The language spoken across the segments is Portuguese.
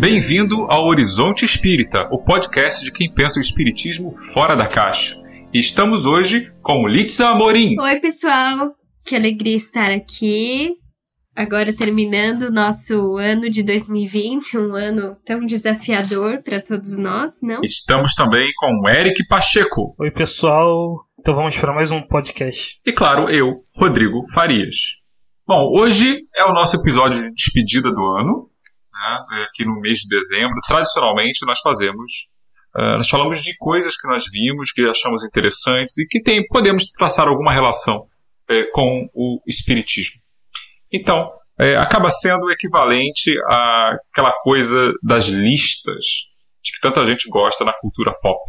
Bem-vindo ao Horizonte Espírita, o podcast de quem pensa o espiritismo fora da caixa. Estamos hoje com Litza Amorim. Oi, pessoal. Que alegria estar aqui. Agora terminando o nosso ano de 2020, um ano tão desafiador para todos nós, não? Estamos também com Eric Pacheco. Oi, pessoal. Então vamos para mais um podcast. E claro, eu, Rodrigo Farias. Bom, hoje é o nosso episódio de despedida do ano né, aqui no mês de dezembro, tradicionalmente nós fazemos, uh, nós falamos de coisas que nós vimos, que achamos interessantes e que tem, podemos traçar alguma relação uh, com o espiritismo. Então, acaba sendo equivalente àquela coisa das listas de que tanta gente gosta na cultura pop.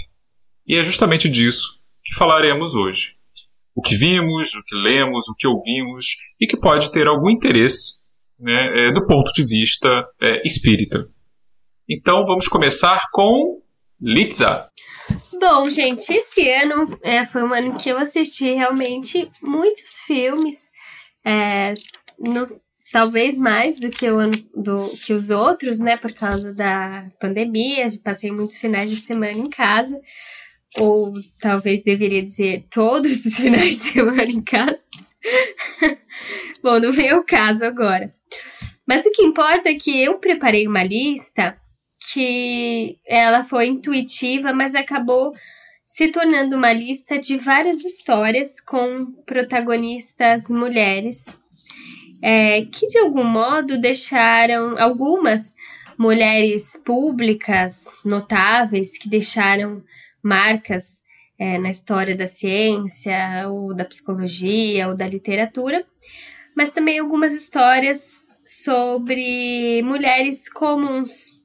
E é justamente disso que falaremos hoje. O que vimos, o que lemos, o que ouvimos e que pode ter algum interesse né, é, do ponto de vista é, espírita. Então vamos começar com Litza. Bom, gente, esse ano é, foi um ano que eu assisti realmente muitos filmes, é, talvez mais do que, o ano, do que os outros, né, por causa da pandemia. Passei muitos finais de semana em casa, ou talvez deveria dizer todos os finais de semana em casa. Bom, não vem o caso agora. Mas o que importa é que eu preparei uma lista que ela foi intuitiva, mas acabou se tornando uma lista de várias histórias com protagonistas mulheres é, que de algum modo deixaram algumas mulheres públicas notáveis que deixaram marcas é, na história da ciência ou da psicologia ou da literatura, mas também algumas histórias sobre mulheres comuns,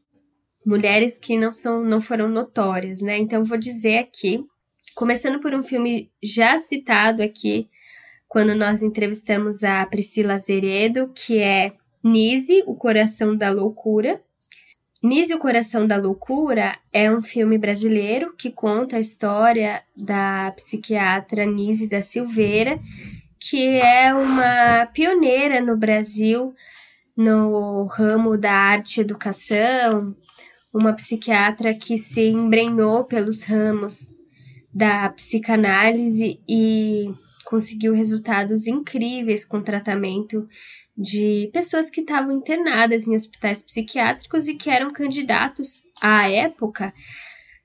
mulheres que não são não foram notórias, né? Então vou dizer aqui, começando por um filme já citado aqui quando nós entrevistamos a Priscila Azeredo, que é Nise, o coração da loucura. Nise, o coração da loucura é um filme brasileiro que conta a história da psiquiatra Nise da Silveira, que é uma pioneira no Brasil no ramo da arte e educação, uma psiquiatra que se embrenhou pelos ramos da psicanálise e conseguiu resultados incríveis com tratamento de pessoas que estavam internadas em hospitais psiquiátricos e que eram candidatos à época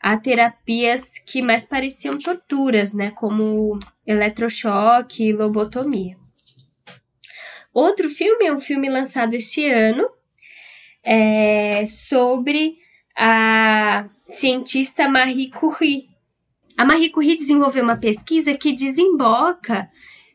a terapias que mais pareciam torturas, né, como eletrochoque e lobotomia. Outro filme é um filme lançado esse ano é, sobre a cientista Marie Curie. A Marie Curie desenvolveu uma pesquisa que desemboca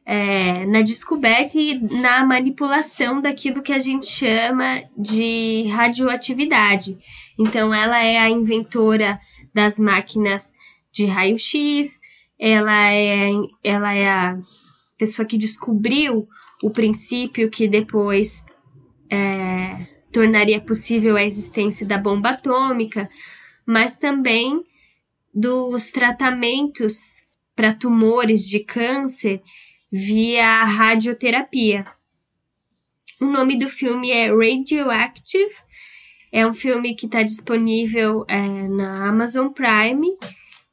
é, na descoberta e na manipulação daquilo que a gente chama de radioatividade. Então, ela é a inventora das máquinas de raio-x, ela é, ela é a pessoa que descobriu o princípio que depois é, tornaria possível a existência da bomba atômica, mas também dos tratamentos para tumores de câncer via radioterapia. O nome do filme é Radioactive, é um filme que está disponível é, na Amazon Prime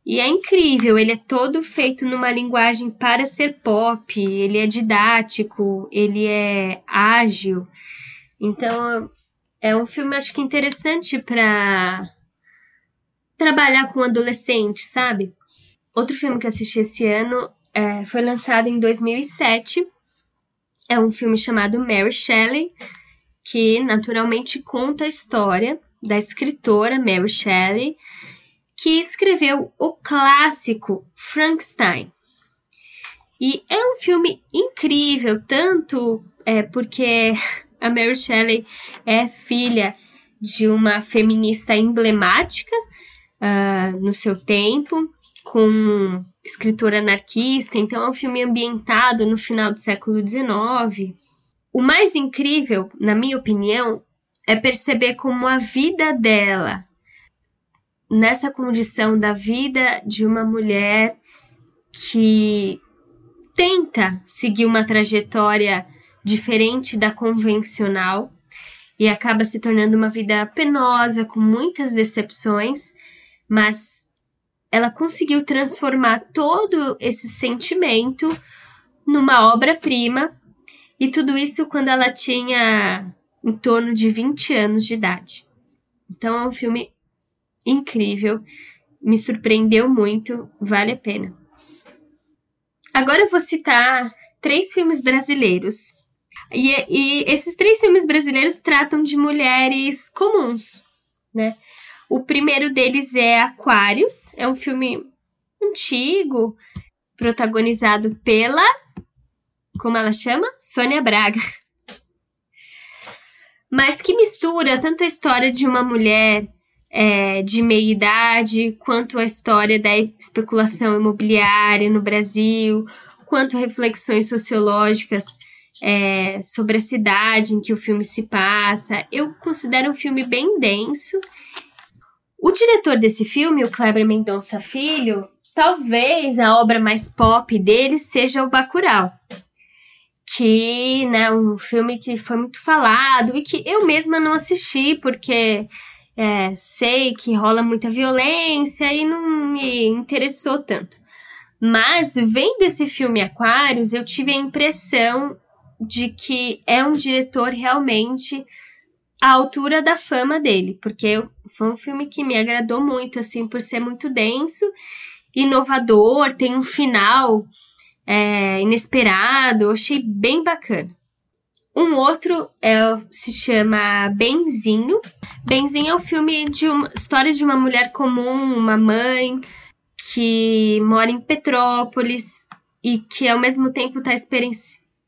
e é incrível, ele é todo feito numa linguagem para ser pop, ele é didático, ele é ágil. Então, é um filme acho que interessante para trabalhar com adolescente, sabe? Outro filme que assisti esse ano é, foi lançado em 2007. É um filme chamado Mary Shelley, que naturalmente conta a história da escritora Mary Shelley, que escreveu o clássico Frankenstein. E é um filme incrível, tanto é, porque a Mary Shelley é filha de uma feminista emblemática uh, no seu tempo, com escritora anarquista, então é um filme ambientado no final do século XIX. O mais incrível, na minha opinião, é perceber como a vida dela nessa condição da vida de uma mulher que tenta seguir uma trajetória diferente da convencional. e acaba se tornando uma vida penosa, com muitas decepções, mas ela conseguiu transformar todo esse sentimento numa obra-prima, e tudo isso quando ela tinha em torno de 20 anos de idade. Então é um filme incrível, me surpreendeu muito, vale a pena. Agora eu vou citar três filmes brasileiros. E, e esses três filmes brasileiros tratam de mulheres comuns, né? O primeiro deles é Aquários, é um filme antigo, protagonizado pela. Como ela chama? Sônia Braga. Mas que mistura tanto a história de uma mulher é, de meia idade, quanto a história da especulação imobiliária no Brasil, quanto reflexões sociológicas é, sobre a cidade em que o filme se passa. Eu considero um filme bem denso o diretor desse filme, o Kleber Mendonça Filho, talvez a obra mais pop dele seja o Bacurau. Que, né, um filme que foi muito falado e que eu mesma não assisti porque é, sei que rola muita violência e não me interessou tanto. Mas vendo esse filme Aquários, eu tive a impressão de que é um diretor realmente à altura da fama dele, porque foi um filme que me agradou muito, assim, por ser muito denso, inovador, tem um final é, inesperado, eu achei bem bacana. Um outro é, se chama Benzinho. Benzinho é o um filme de uma história de uma mulher comum, uma mãe que mora em Petrópolis e que ao mesmo tempo está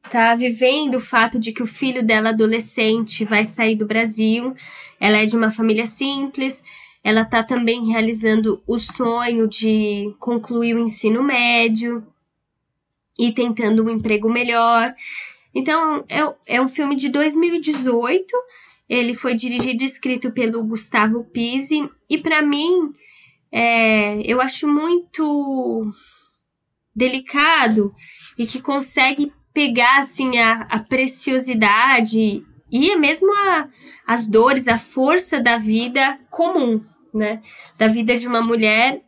tá vivendo o fato de que o filho dela adolescente vai sair do Brasil. Ela é de uma família simples. Ela tá também realizando o sonho de concluir o ensino médio e tentando um emprego melhor. Então, é, é um filme de 2018. Ele foi dirigido e escrito pelo Gustavo Pisi. E para mim, é, eu acho muito delicado e que consegue pegar assim a, a preciosidade e mesmo a, as dores, a força da vida comum, né? Da vida de uma mulher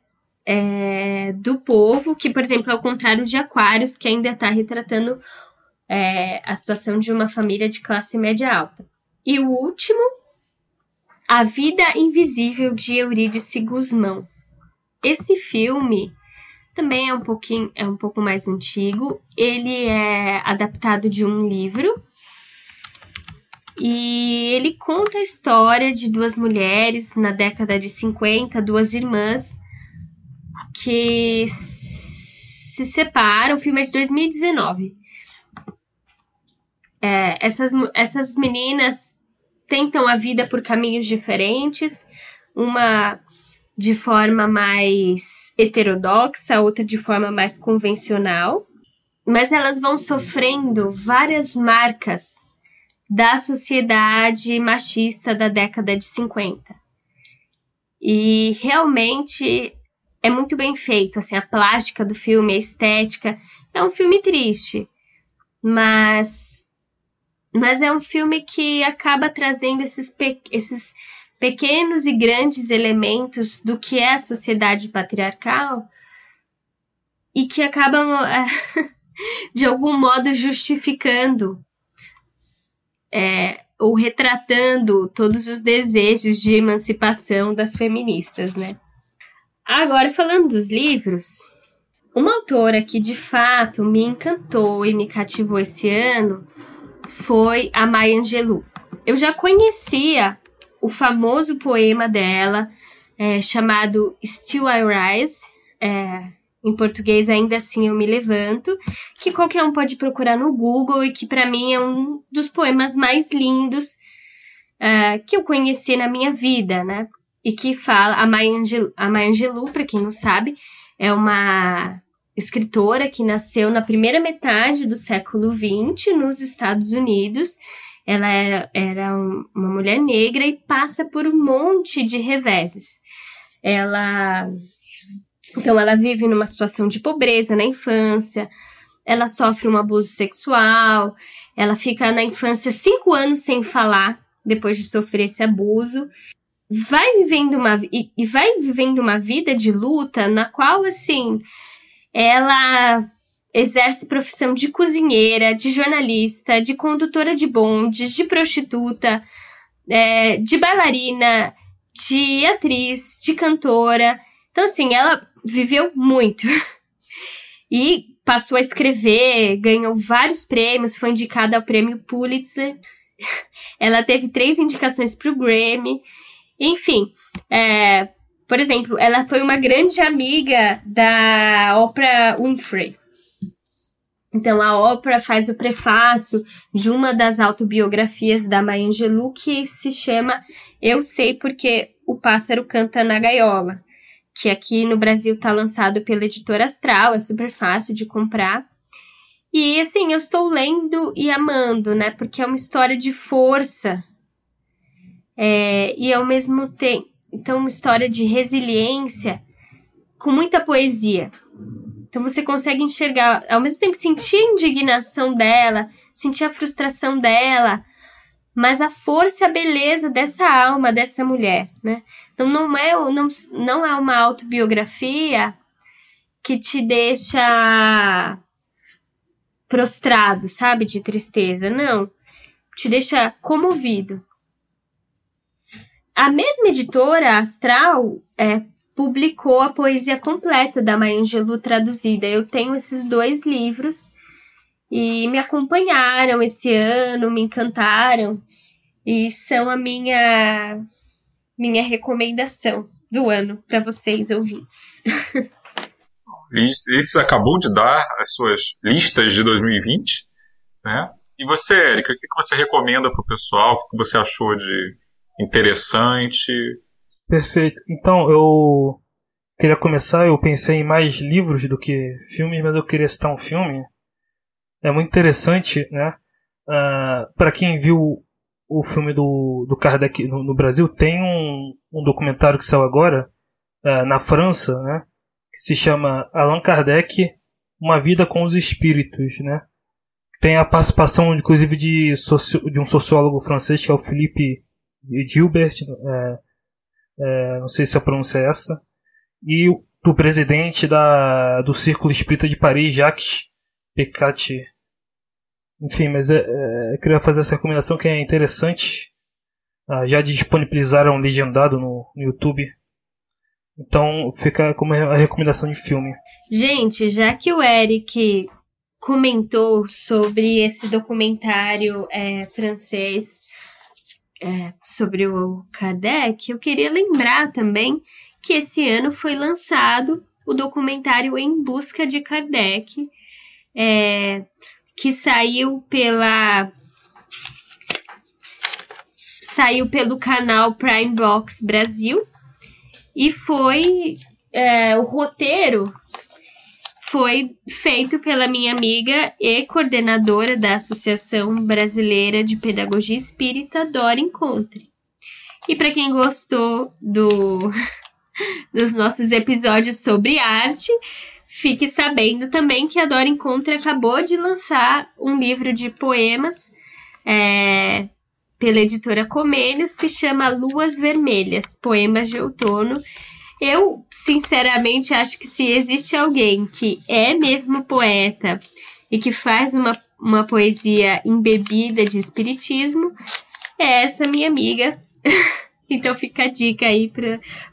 é, do povo, que, por exemplo, ao contrário de Aquários, que ainda está retratando é, a situação de uma família de classe média alta. E o último, A Vida Invisível de Eurídice Guzmão. Esse filme também é um pouquinho, é um pouco mais antigo. Ele é adaptado de um livro. E ele conta a história de duas mulheres na década de 50, duas irmãs que se separam. O filme é de 2019. É, essas, essas meninas tentam a vida por caminhos diferentes. Uma de forma mais heterodoxa, outra de forma mais convencional, mas elas vão sofrendo várias marcas da sociedade machista da década de 50. E realmente é muito bem feito, assim, a plástica do filme, a estética. É um filme triste, mas mas é um filme que acaba trazendo esses, esses pequenos e grandes elementos do que é a sociedade patriarcal e que acabam, de algum modo, justificando é, ou retratando todos os desejos de emancipação das feministas, né? Agora, falando dos livros, uma autora que de fato me encantou e me cativou esse ano foi a Maya Angelou. Eu já conhecia o famoso poema dela, é, chamado Still I Rise, é, em português Ainda Assim Eu Me Levanto, que qualquer um pode procurar no Google e que para mim é um dos poemas mais lindos é, que eu conheci na minha vida, né? E que fala, a Maya Angelou, a Maya Angelou para quem não sabe, é uma escritora que nasceu na primeira metade do século XX nos Estados Unidos ela era, era uma mulher negra e passa por um monte de reveses. Ela. Então, ela vive numa situação de pobreza na infância, ela sofre um abuso sexual, ela fica na infância cinco anos sem falar depois de sofrer esse abuso. Vai vivendo uma e, vai vivendo uma vida de luta na qual assim ela exerce profissão de cozinheira, de jornalista, de condutora de bondes, de prostituta, é, de bailarina, de atriz, de cantora. Então, assim, ela viveu muito. e passou a escrever, ganhou vários prêmios, foi indicada ao prêmio Pulitzer. ela teve três indicações para o Grammy. Enfim, é, por exemplo, ela foi uma grande amiga da Oprah Winfrey. Então, a Oprah faz o prefácio de uma das autobiografias da Maya Angelou que se chama Eu Sei Porque o Pássaro Canta na Gaiola que aqui no Brasil está lançado pela editora Astral, é super fácil de comprar. E assim, eu estou lendo e amando, né? Porque é uma história de força. É, e ao mesmo tempo, então, uma história de resiliência com muita poesia. Então você consegue enxergar, ao mesmo tempo sentir a indignação dela, sentir a frustração dela, mas a força e a beleza dessa alma dessa mulher, né? Então não é, não, não é uma autobiografia que te deixa prostrado, sabe, de tristeza, não. Te deixa comovido. A mesma editora, Astral, é, publicou a poesia completa da Maya Angelou traduzida. Eu tenho esses dois livros e me acompanharam esse ano, me encantaram e são a minha minha recomendação do ano para vocês ouvintes. Eles acabou de dar as suas listas de 2020, né? E você, Érica, o que você recomenda para o pessoal? O que você achou de interessante? Perfeito. Então, eu queria começar, eu pensei em mais livros do que filmes, mas eu queria citar um filme é muito interessante, né? Uh, ah, para quem viu o filme do, do Kardec no, no Brasil, tem um, um, documentário que saiu agora, uh, na França, né? Que se chama Allan Kardec, Uma Vida com os Espíritos, né? Tem a participação, inclusive, de, socio, de um sociólogo francês, que é o Philippe Gilbert, é, é, não sei se a pronúncia é essa, e do presidente da, do Círculo Espírita de Paris, Jacques Pecati. Enfim, mas é, é, queria fazer essa recomendação que é interessante. Ah, já disponibilizaram legendado no, no YouTube. Então fica como a recomendação de filme. Gente, já que o Eric comentou sobre esse documentário é, francês é, sobre o Kardec, eu queria lembrar também que esse ano foi lançado o documentário Em Busca de Kardec, é, que saiu pela saiu pelo canal Prime Box Brasil e foi é, o roteiro foi feito pela minha amiga e coordenadora da Associação Brasileira de Pedagogia Espírita, Dora Encontre. E para quem gostou do, dos nossos episódios sobre arte, Fique sabendo também que a Dora Encontre acabou de lançar um livro de poemas é, pela editora Comênios, se chama Luas Vermelhas, Poemas de Outono. Eu, sinceramente, acho que se existe alguém que é mesmo poeta e que faz uma, uma poesia embebida de espiritismo, é essa minha amiga. então fica a dica aí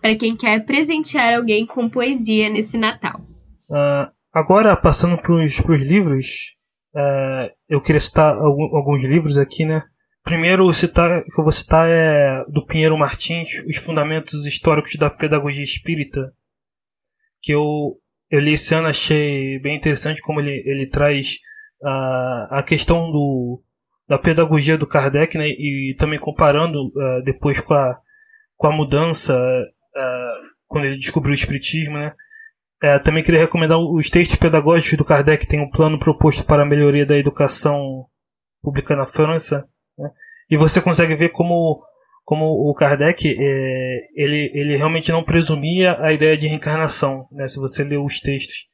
para quem quer presentear alguém com poesia nesse Natal. Uh, agora, passando para os livros, uh, eu queria citar alguns livros aqui, né? Primeiro citar, que eu vou citar é do Pinheiro Martins, Os Fundamentos Históricos da Pedagogia Espírita, que eu, eu li esse ano, achei bem interessante como ele, ele traz uh, a questão do, da pedagogia do Kardec, né, e também comparando uh, depois com a, com a mudança, uh, quando ele descobriu o Espiritismo, né, é, também queria recomendar os textos pedagógicos do Kardec, tem um plano proposto para a melhoria da educação pública na França. E você consegue ver como, como o Kardec é, ele, ele realmente não presumia a ideia de reencarnação. Né? Se você lê os textos,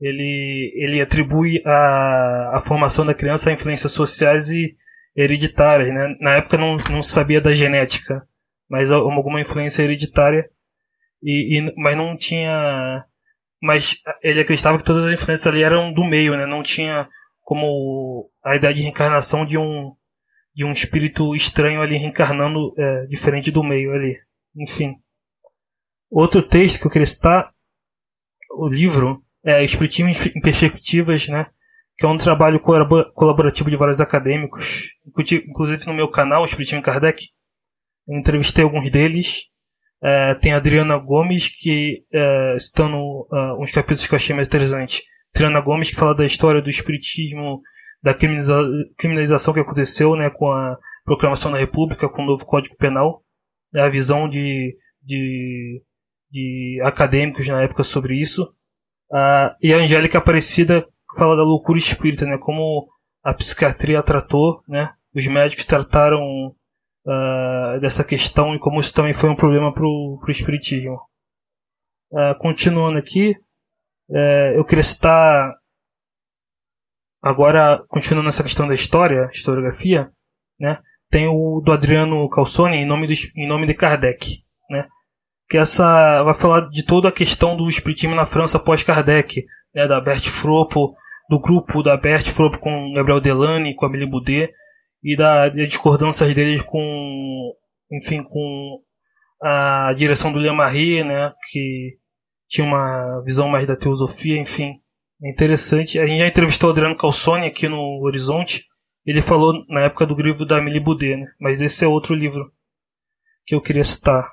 ele, ele atribui a, a formação da criança a influências sociais e hereditárias, né? Na época não, não sabia da genética, mas alguma influência hereditária, e, e, mas não tinha... Mas ele acreditava que todas as influências ali eram do meio, né? Não tinha como a ideia de reencarnação de um, de um espírito estranho ali reencarnando é, diferente do meio ali. Enfim. Outro texto que eu queria citar, o livro, é Espiritismo em Perspectivas, né? que é um trabalho colaborativo de vários acadêmicos, inclusive no meu canal, Espiritismo Kardec. Eu entrevistei alguns deles. É, tem a Adriana Gomes, que é, no, uh, uns capítulos que eu achei mais interessantes. Adriana Gomes, que fala da história do Espiritismo, da criminaliza criminalização que aconteceu né, com a proclamação da República, com o novo Código Penal. É a visão de, de, de acadêmicos na época sobre isso. Uh, e a Angélica Aparecida, fala da loucura espírita, né? Como a psiquiatria tratou, né? Os médicos trataram uh, dessa questão e como isso também foi um problema para o espiritismo. Uh, continuando aqui, uh, eu queria citar agora continuando essa questão da história, historiografia, né? Tem o do Adriano Calzone em nome, do, em nome de Kardec, né? Que essa vai falar de toda a questão do espiritismo na França pós Kardec, né? Da Bert Fropo, do grupo da Bert Fropo com Gabriel Delane, com Amélie Boudet, e da, da discordâncias deles com, enfim, com a direção do Marie, né, que tinha uma visão mais da teosofia, enfim, é interessante. A gente já entrevistou o Adriano Calzone aqui no Horizonte, ele falou na época do livro da Amélie Boudet, né, mas esse é outro livro que eu queria citar.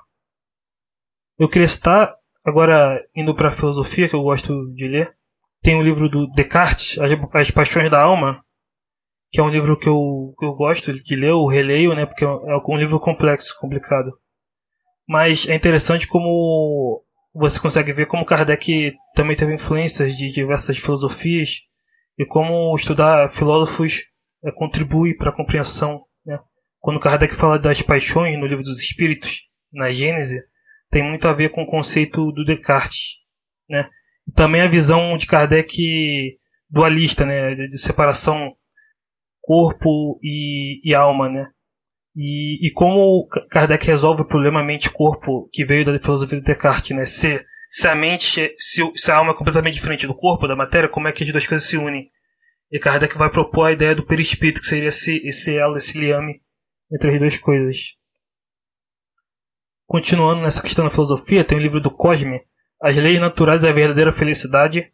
Eu queria citar, agora indo para a filosofia, que eu gosto de ler, tem o livro do Descartes, As, Paixões da Alma, que é um livro que eu, que eu gosto de ler, eu releio, né, porque é um, é um livro complexo, complicado. Mas é interessante como você consegue ver como Kardec também teve influências de diversas filosofias e como estudar filósofos é, contribui para a compreensão. Né? Quando Kardec fala das paixões no livro dos Espíritos, na Gênese, tem muito a ver com o conceito do Descartes. Né? também a visão de Kardec dualista, né, de separação corpo e, e alma, né? E, e como Kardec resolve o problema mente-corpo que veio da filosofia de Descartes, né? Se, se a mente, se, se a alma é completamente diferente do corpo, da matéria, como é que as duas coisas se unem? E Kardec vai propor a ideia do perispírito, que seria esse, esse elo, esse liame entre as duas coisas. Continuando nessa questão da filosofia, tem o livro do Cosme, as Leis Naturais e a Verdadeira Felicidade,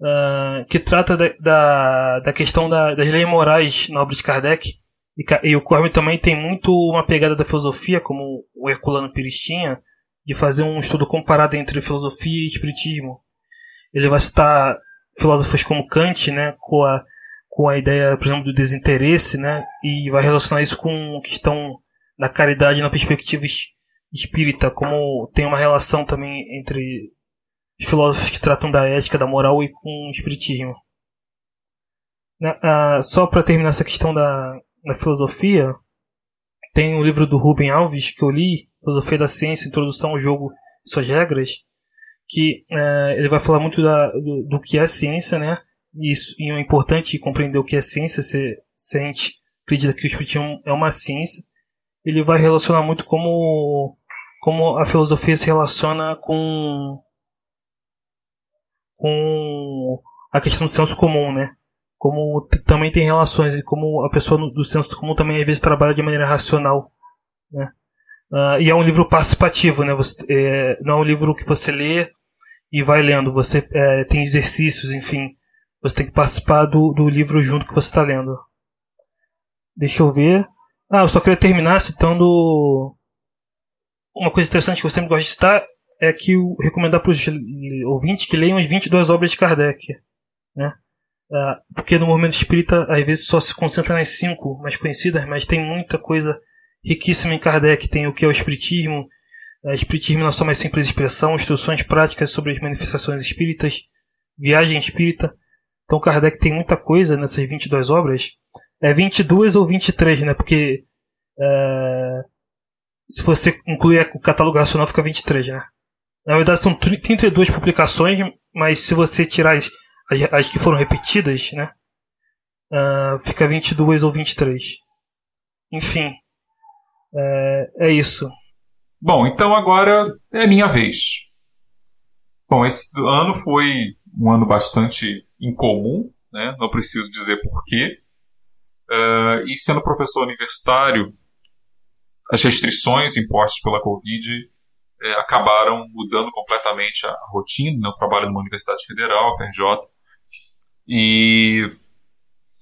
uh, que trata da, da, da questão da, das leis morais na obra de Kardec. E, e o Corme também tem muito uma pegada da filosofia, como o Herculano Pires tinha, de fazer um estudo comparado entre filosofia e espiritismo. Ele vai citar filósofos como Kant, né, com a, com a ideia, por exemplo, do desinteresse, né, e vai relacionar isso com a questão da caridade na perspectiva espírita, como tem uma relação também entre os filósofos que tratam da ética, da moral e com o espiritismo. Né, ah, só para terminar essa questão da, da filosofia, tem um livro do Rubem Alves que eu li, Filosofia da Ciência, Introdução ao Jogo e Suas Regras, que uh, ele vai falar muito da, do, do, que é ciência, né? Isso, e é importante compreender o que é ciência, se, se a gente acredita que o espiritismo é uma ciência. Ele vai relacionar muito como como a filosofia se relaciona com com a questão do senso comum, né? Como também tem relações e como a pessoa do senso comum também às vezes trabalha de maneira racional, né? Uh, e é um livro participativo, né? Você, é, não é um livro que você lê e vai lendo. Você é, tem exercícios, enfim. Você tem que participar do, do livro junto que você está lendo. Deixa eu ver. Ah, eu só queria terminar citando uma coisa interessante que eu sempre gosto de citar é que eu recomendar para os ouvintes que leiam as 22 obras de Kardec. Né? Ah, porque no movimento espírita, às vezes, só se concentra nas cinco mais conhecidas, mas tem muita coisa riquíssima em Kardec. Tem o que é o Espiritismo, o Espiritismo na sua mais simples expressão, instruções práticas sobre as manifestações espíritas, viagem espírita. Então Kardec tem muita coisa nessas 22 obras. É 22 ou 23, né? Porque é, se você incluir o catálogo racional, fica 23, né? Na verdade, são 32 publicações, mas se você tirar as, as, que foram repetidas, né? uh, fica 22 ou 23. Enfim, é, é isso. Bom, então agora é minha vez. Bom, esse ano foi um ano bastante incomum, né? não preciso dizer porquê. Uh, e sendo professor universitário, as restrições impostas pela Covid é, acabaram mudando completamente a rotina. Né? Eu trabalho numa universidade federal, FRJ, e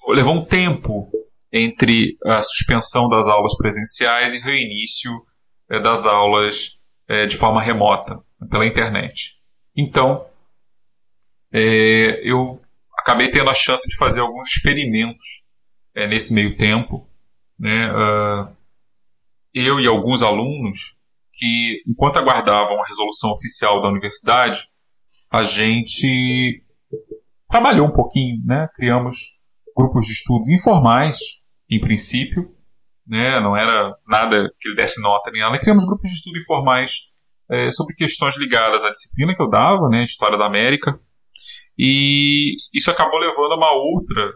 levou um tempo entre a suspensão das aulas presenciais e reinício é, das aulas é, de forma remota, pela internet. Então, é, eu acabei tendo a chance de fazer alguns experimentos nesse meio tempo. Né? Uh, eu e alguns alunos que, enquanto aguardavam a resolução oficial da universidade, a gente trabalhou um pouquinho, né? criamos grupos de estudos informais, em princípio, né? não era nada que ele desse nota nem nada, criamos grupos de estudo informais é, sobre questões ligadas à disciplina que eu dava, né? História da América, e isso acabou levando a uma outra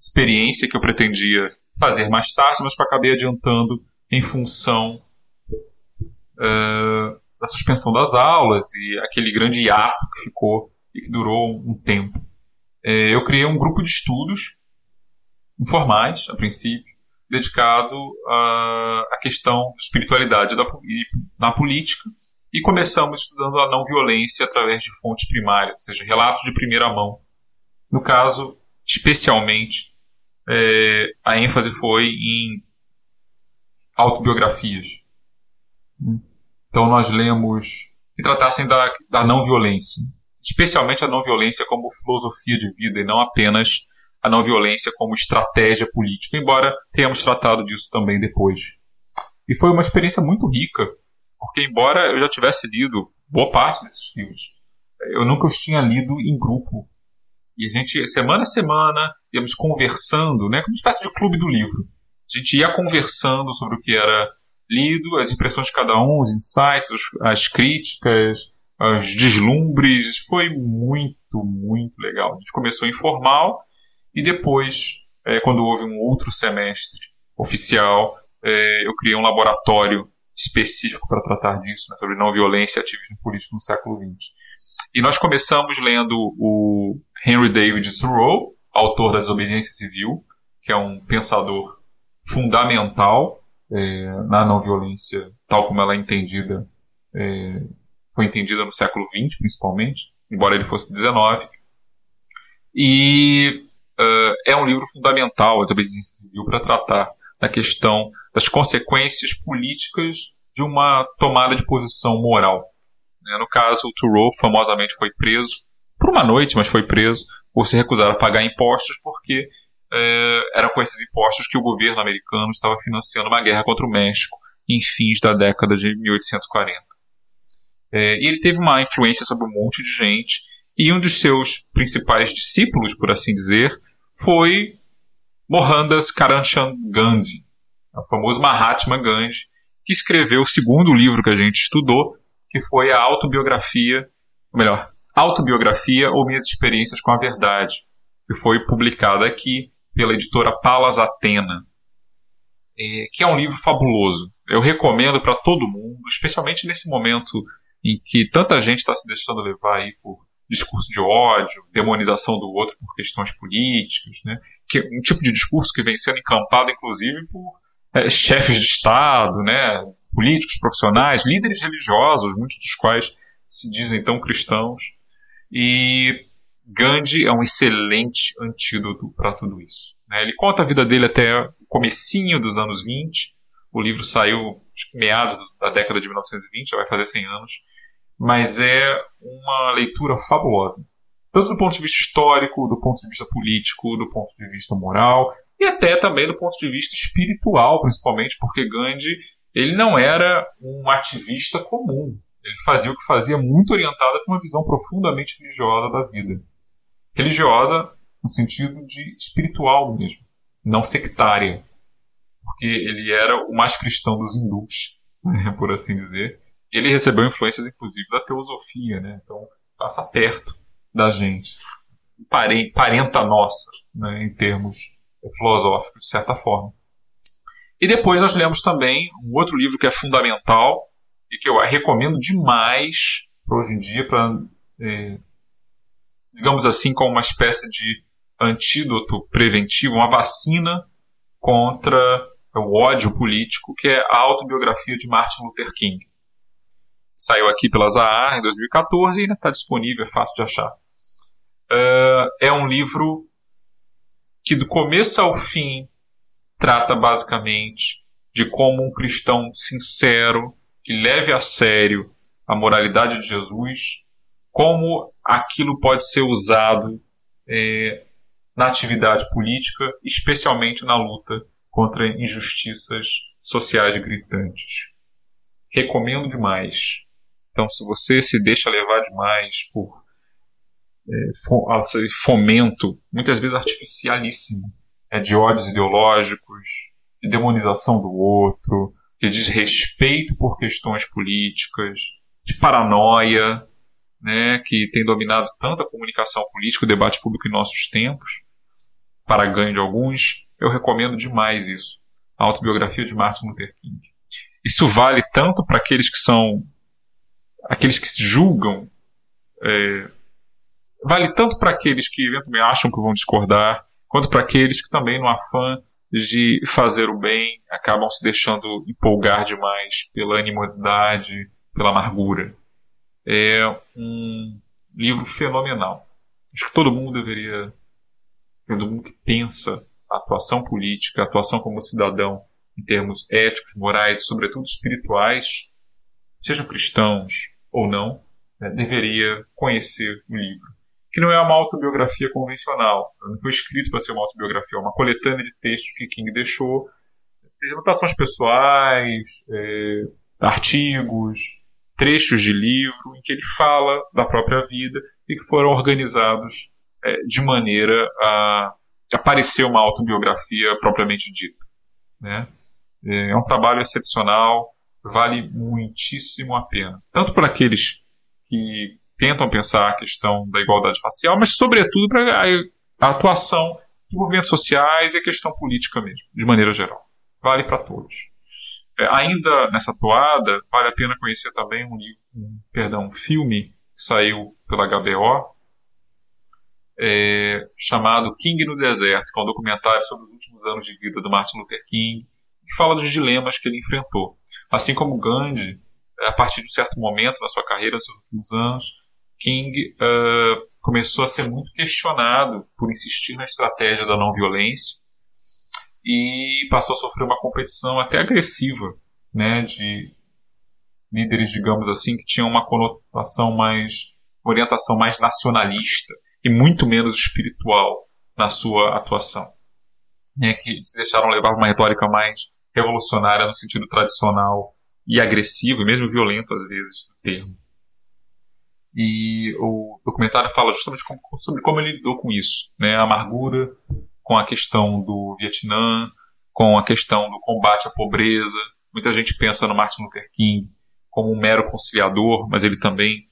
experiência que eu pretendia fazer mais tarde, mas que eu acabei adiantando em função uh, da suspensão das aulas e aquele grande hiato que ficou e que durou um tempo. Uh, eu criei um grupo de estudos informais, a princípio, dedicado à questão de espiritualidade da, na política e começamos estudando a não violência através de fontes primárias, ou seja, relatos de primeira mão. No caso, especialmente, é, a ênfase foi em autobiografias. Então nós lemos que tratassem da, da não violência, especialmente a não violência como filosofia de vida e não apenas a não violência como estratégia política, embora tenhamos tratado disso também depois. E foi uma experiência muito rica porque, embora eu já tivesse lido boa parte desses livros, eu nunca os tinha lido em grupo. E a gente, semana a semana, íamos conversando, né, como uma espécie de clube do livro. A gente ia conversando sobre o que era lido, as impressões de cada um, os insights, as críticas, os deslumbres. Foi muito, muito legal. A gente começou informal e depois, é, quando houve um outro semestre oficial, é, eu criei um laboratório específico para tratar disso, né, sobre não violência e ativismo político no século XX. E nós começamos lendo o Henry David Thoreau, autor da Desobediência Civil, que é um pensador fundamental é, na não violência, tal como ela é entendida, é, foi entendida no século XX, principalmente, embora ele fosse XIX. E uh, é um livro fundamental, a Desobediência Civil, para tratar da questão das consequências políticas de uma tomada de posição moral. Né, no caso, o Thoreau famosamente foi preso por uma noite, mas foi preso por se recusar a pagar impostos porque é, era com esses impostos que o governo americano estava financiando uma guerra contra o México em fins da década de 1840. É, e ele teve uma influência sobre um monte de gente, e um dos seus principais discípulos, por assim dizer, foi Mohandas Karamchand Gandhi, o famoso Mahatma Gandhi, que escreveu o segundo livro que a gente estudou, que foi a autobiografia, ou melhor, autobiografia ou minhas experiências com a verdade, que foi publicada aqui pela editora Palas Atena, é, que é um livro fabuloso. Eu recomendo para todo mundo, especialmente nesse momento em que tanta gente está se deixando levar aí por discurso de ódio, demonização do outro por questões políticas, né? que um tipo de discurso que vem sendo encampado, inclusive, por é, chefes de Estado, né, políticos, profissionais, líderes religiosos, muitos dos quais se dizem tão cristãos. E Gandhi é um excelente antídoto para tudo isso. Né? Ele conta a vida dele até o comecinho dos anos 20. O livro saiu meados da década de 1920, já vai fazer 100 anos. Mas é uma leitura fabulosa. Tanto do ponto de vista histórico, do ponto de vista político, do ponto de vista moral e até também do ponto de vista espiritual, principalmente porque Gandhi ele não era um ativista comum. Ele fazia o que fazia muito orientado por uma visão profundamente religiosa da vida. Religiosa no sentido de espiritual mesmo, não sectária. Porque ele era o mais cristão dos hindus, por assim dizer. Ele recebeu influências, inclusive, da teosofia, né? Então, passa perto da gente. Parenta nossa, né, em termos filosófico, de certa forma. E depois nós lemos também um outro livro que é fundamental e que eu recomendo demais para hoje em dia, para, é, digamos assim, como uma espécie de antídoto preventivo, uma vacina contra o ódio político, que é a autobiografia de Martin Luther King. Saiu aqui pela Zahar em 2014 e ainda está disponível, é fácil de achar. Uh, é um livro que do começo ao fim trata basicamente de como um cristão sincero, que leve a sério a moralidade de Jesus, como aquilo pode ser usado é, na atividade política, especialmente na luta contra injustiças sociais gritantes. Recomendo demais. Então, se você se deixa levar demais por é, fomento, muitas vezes artificialíssimo, é, de ódios ideológicos, de demonização do outro, de desrespeito por questões políticas, de paranoia, né, que tem dominado tanto a comunicação política, o debate público em nossos tempos, para ganho de alguns, eu recomendo demais isso. A autobiografia de Martin Luther King. Isso vale tanto para aqueles que são aqueles que se julgam é, vale tanto para aqueles que eventualmente acham que vão discordar, quanto para aqueles que também, no afã de fazer o bem, acabam se deixando empolgar demais pela animosidade, pela amargura. É um livro fenomenal. Acho que todo mundo deveria, todo mundo que pensa a atuação política, a atuação como cidadão em termos éticos, morais e, sobretudo, espirituais, sejam cristãos ou não, né, deveria conhecer o livro que não é uma autobiografia convencional. Não foi escrito para ser uma autobiografia, é uma coletânea de textos que King deixou, anotações pessoais, é, artigos, trechos de livro em que ele fala da própria vida e que foram organizados é, de maneira a aparecer uma autobiografia propriamente dita. Né? É, é um trabalho excepcional, vale muitíssimo a pena. Tanto para aqueles que tentam pensar a questão da igualdade racial, mas sobretudo para a atuação de movimentos sociais e a questão política mesmo, de maneira geral. Vale para todos. É, ainda nessa toada, vale a pena conhecer também um, um, perdão, um filme que saiu pela HBO, é, chamado King no Deserto, que é um documentário sobre os últimos anos de vida do Martin Luther King, que fala dos dilemas que ele enfrentou. Assim como Gandhi, a partir de um certo momento na sua carreira, nos seus últimos anos, King uh, começou a ser muito questionado por insistir na estratégia da não violência e passou a sofrer uma competição até agressiva, né, de líderes, digamos assim, que tinham uma conotação mais, orientação mais nacionalista e muito menos espiritual na sua atuação, né, que se deixaram levar uma retórica mais revolucionária no sentido tradicional e agressivo e mesmo violento às vezes do termo. E o documentário fala justamente como, sobre como ele lidou com isso, né? A amargura com a questão do Vietnã, com a questão do combate à pobreza. Muita gente pensa no Martin Luther King como um mero conciliador, mas ele também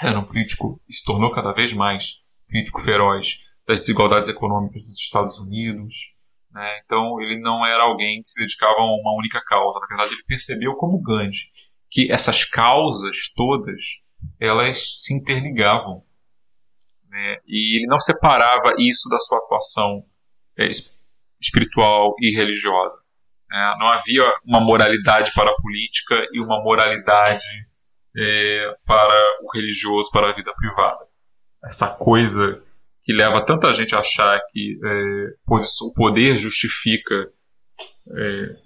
era um crítico e se tornou cada vez mais crítico feroz das desigualdades econômicas dos Estados Unidos. Né? Então, ele não era alguém que se dedicava a uma única causa. Na verdade, ele percebeu, como Gandhi, que essas causas todas elas se interligavam. Né? E ele não separava isso da sua atuação é, espiritual e religiosa. Né? Não havia uma moralidade para a política e uma moralidade é, para o religioso, para a vida privada. Essa coisa que leva tanta gente a achar que é, o poder justifica é,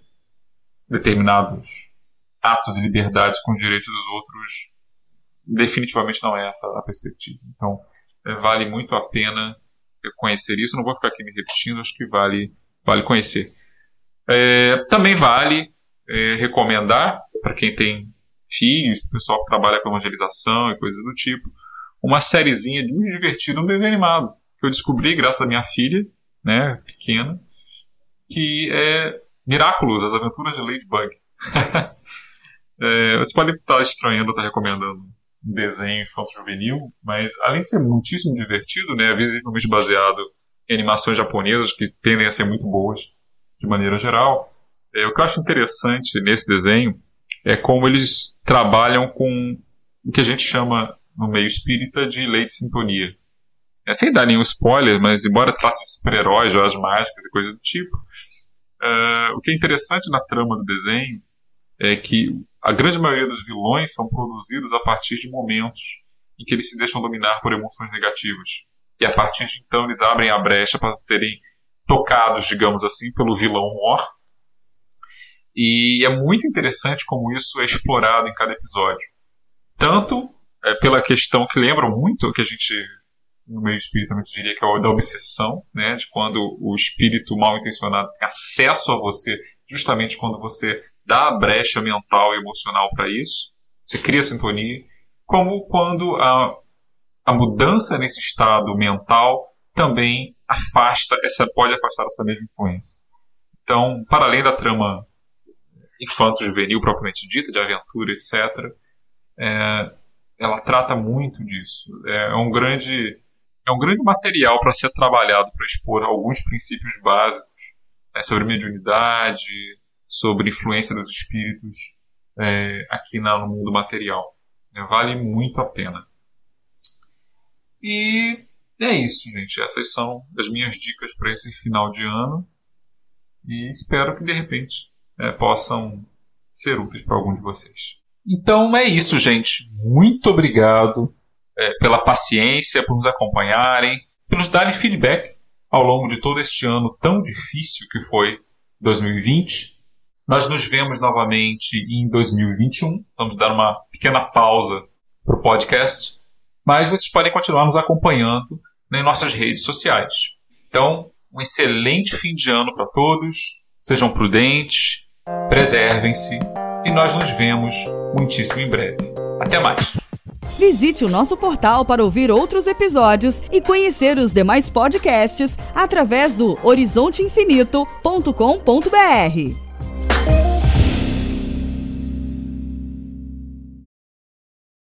determinados atos e liberdades com os direitos dos outros definitivamente não é essa a perspectiva. Então, é, vale muito a pena conhecer isso. Não vou ficar aqui me repetindo, acho que vale, vale conhecer. É, também vale é, recomendar para quem tem filhos, pessoal que trabalha com evangelização e coisas do tipo, uma sériezinha muito divertida, um desenho animado, que eu descobri graças à minha filha, né, pequena, que é Miraculous, as aventuras de Ladybug. é, você pode estar estranhando, estar recomendando um desenho infanto-juvenil, mas além de ser muitíssimo divertido, né, visivelmente baseado em animações japonesas, que tendem a ser muito boas de maneira geral. É, o que eu acho interessante nesse desenho é como eles trabalham com o que a gente chama no meio espírita de lei de sintonia. É, sem dar nenhum spoiler, mas embora trate de super-heróis, joias mágicas e coisas do tipo, uh, o que é interessante na trama do desenho é que a grande maioria dos vilões são produzidos a partir de momentos em que eles se deixam dominar por emoções negativas. E a partir de então eles abrem a brecha para serem tocados, digamos assim, pelo vilão mor. E é muito interessante como isso é explorado em cada episódio. Tanto é, pela questão que lembra muito que a gente no meio espírita diria que é o da obsessão, né, de quando o espírito mal intencionado tem acesso a você justamente quando você dá a brecha mental e emocional para isso, você cria sintonia, como quando a, a mudança nesse estado mental também afasta essa pode afastar essa mesma influência. Então, para além da trama infanto-juvenil propriamente dita, de aventura, etc., é, ela trata muito disso. É, é um grande é um grande material para ser trabalhado para expor alguns princípios básicos é, sobre mediunidade, sobre influência dos espíritos é, aqui no mundo material. É, vale muito a pena. E é isso, gente. Essas são as minhas dicas para esse final de ano. E espero que de repente é, possam ser úteis para algum de vocês. Então é isso, gente. Muito obrigado é, pela paciência, por nos acompanharem, por nos darem feedback ao longo de todo este ano tão difícil que foi 2020. Nós nos vemos novamente em 2021. Vamos dar uma pequena pausa para o podcast, mas vocês podem continuar nos acompanhando em nossas redes sociais. Então, um excelente fim de ano para todos. Sejam prudentes, preservem-se e nós nos vemos muitíssimo em breve. Até mais! Visite o nosso portal para ouvir outros episódios e conhecer os demais podcasts através do horizonteinfinito.com.br.